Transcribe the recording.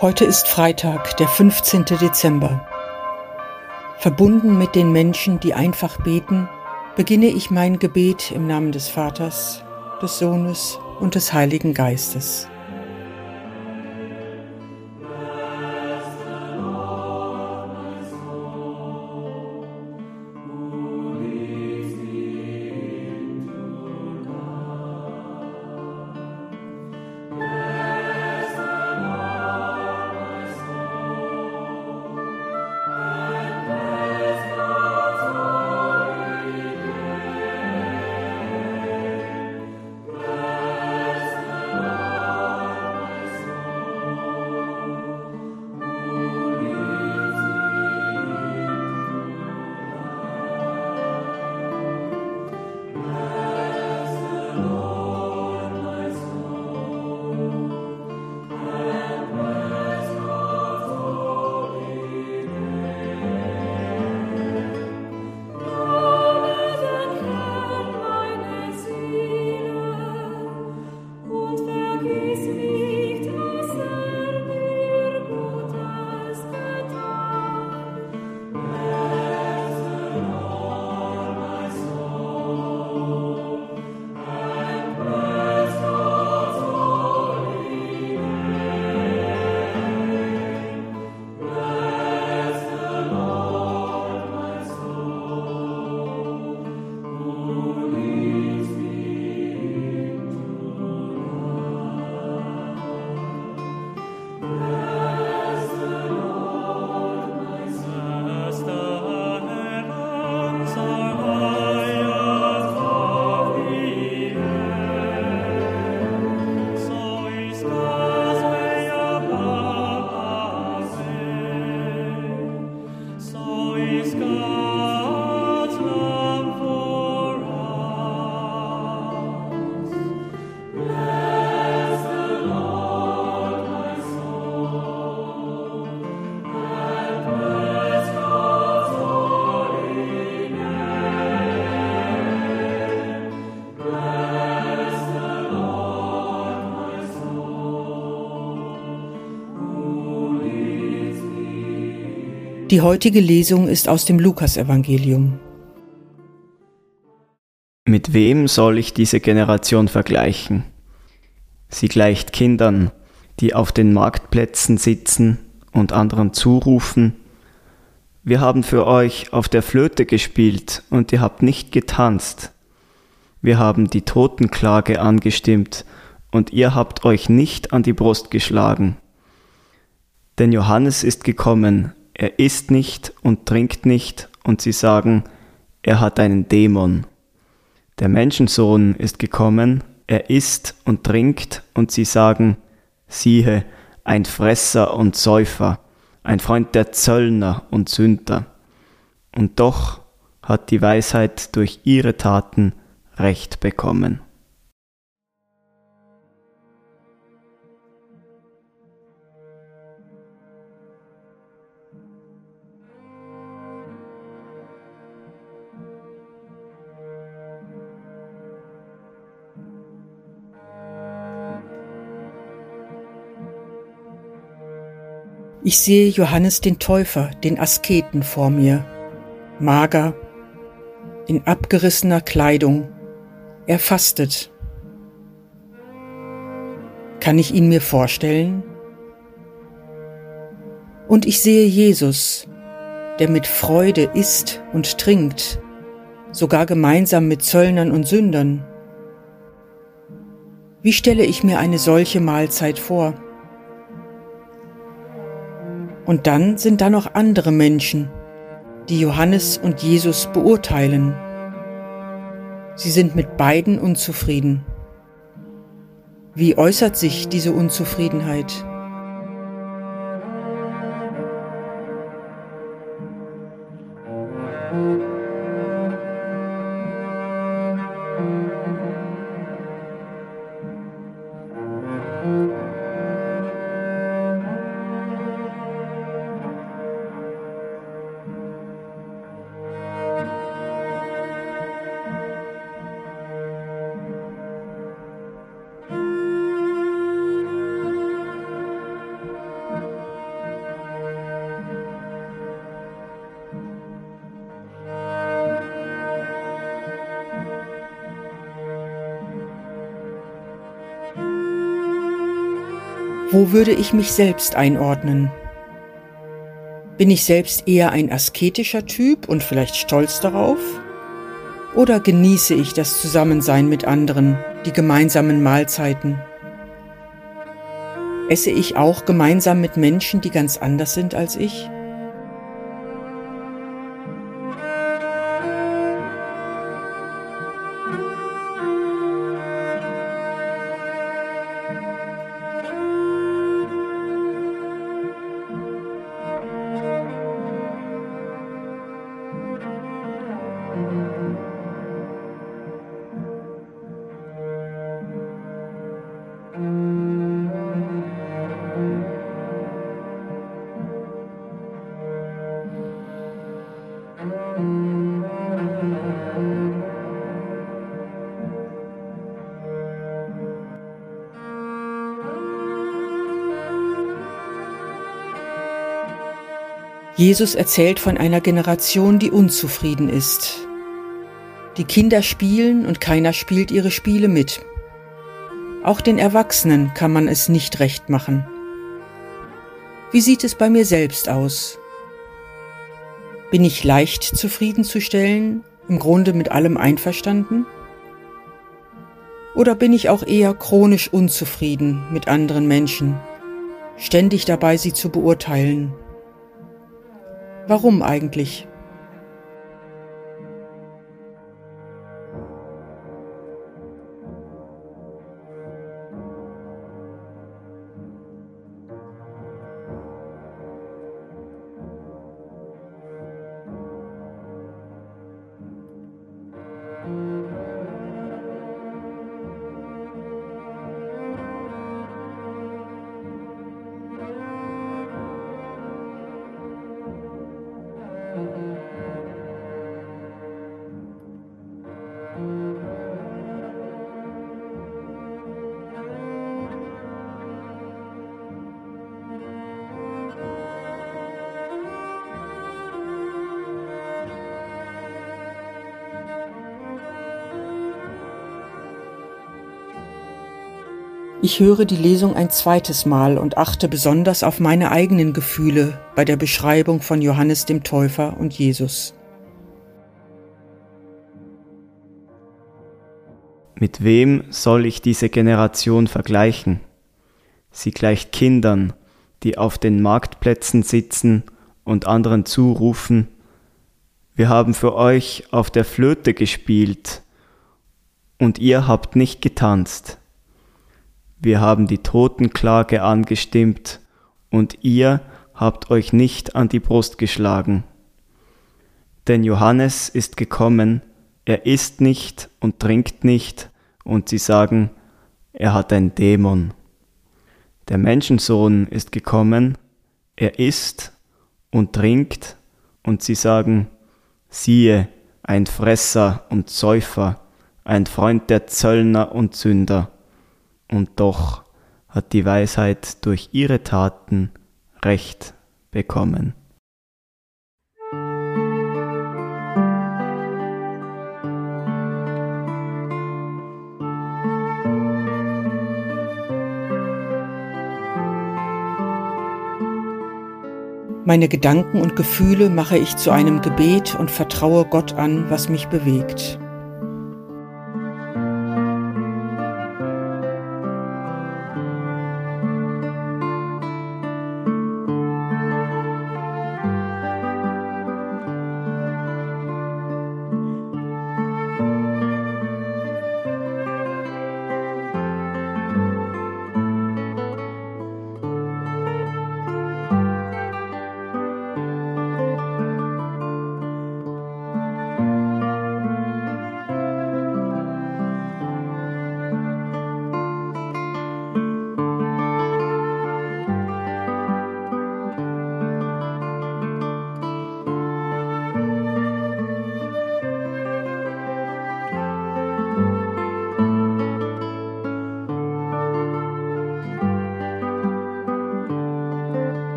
Heute ist Freitag, der 15. Dezember. Verbunden mit den Menschen, die einfach beten, beginne ich mein Gebet im Namen des Vaters, des Sohnes und des Heiligen Geistes. Die heutige Lesung ist aus dem Lukasevangelium. Mit wem soll ich diese Generation vergleichen? Sie gleicht Kindern, die auf den Marktplätzen sitzen und anderen zurufen, wir haben für euch auf der Flöte gespielt und ihr habt nicht getanzt. Wir haben die Totenklage angestimmt und ihr habt euch nicht an die Brust geschlagen. Denn Johannes ist gekommen, er isst nicht und trinkt nicht, und sie sagen, er hat einen Dämon. Der Menschensohn ist gekommen, er isst und trinkt, und sie sagen, siehe, ein Fresser und Säufer, ein Freund der Zöllner und Sünder. Und doch hat die Weisheit durch ihre Taten Recht bekommen. Ich sehe Johannes den Täufer, den Asketen vor mir, mager, in abgerissener Kleidung. Er fastet. Kann ich ihn mir vorstellen? Und ich sehe Jesus, der mit Freude isst und trinkt, sogar gemeinsam mit Zöllnern und Sündern. Wie stelle ich mir eine solche Mahlzeit vor? Und dann sind da noch andere Menschen, die Johannes und Jesus beurteilen. Sie sind mit beiden unzufrieden. Wie äußert sich diese Unzufriedenheit? Wo würde ich mich selbst einordnen? Bin ich selbst eher ein asketischer Typ und vielleicht stolz darauf? Oder genieße ich das Zusammensein mit anderen, die gemeinsamen Mahlzeiten? Esse ich auch gemeinsam mit Menschen, die ganz anders sind als ich? Jesus erzählt von einer Generation, die unzufrieden ist. Die Kinder spielen und keiner spielt ihre Spiele mit. Auch den Erwachsenen kann man es nicht recht machen. Wie sieht es bei mir selbst aus? Bin ich leicht zufriedenzustellen, im Grunde mit allem einverstanden? Oder bin ich auch eher chronisch unzufrieden mit anderen Menschen, ständig dabei, sie zu beurteilen? Warum eigentlich? Ich höre die Lesung ein zweites Mal und achte besonders auf meine eigenen Gefühle bei der Beschreibung von Johannes dem Täufer und Jesus. Mit wem soll ich diese Generation vergleichen? Sie gleicht Kindern, die auf den Marktplätzen sitzen und anderen zurufen, wir haben für euch auf der Flöte gespielt und ihr habt nicht getanzt. Wir haben die Totenklage angestimmt, und ihr habt euch nicht an die Brust geschlagen. Denn Johannes ist gekommen, er isst nicht und trinkt nicht, und sie sagen, er hat ein Dämon. Der Menschensohn ist gekommen, er isst und trinkt, und sie sagen, siehe, ein Fresser und Säufer, ein Freund der Zöllner und Sünder und doch hat die Weisheit durch ihre Taten Recht bekommen. Meine Gedanken und Gefühle mache ich zu einem Gebet und vertraue Gott an, was mich bewegt.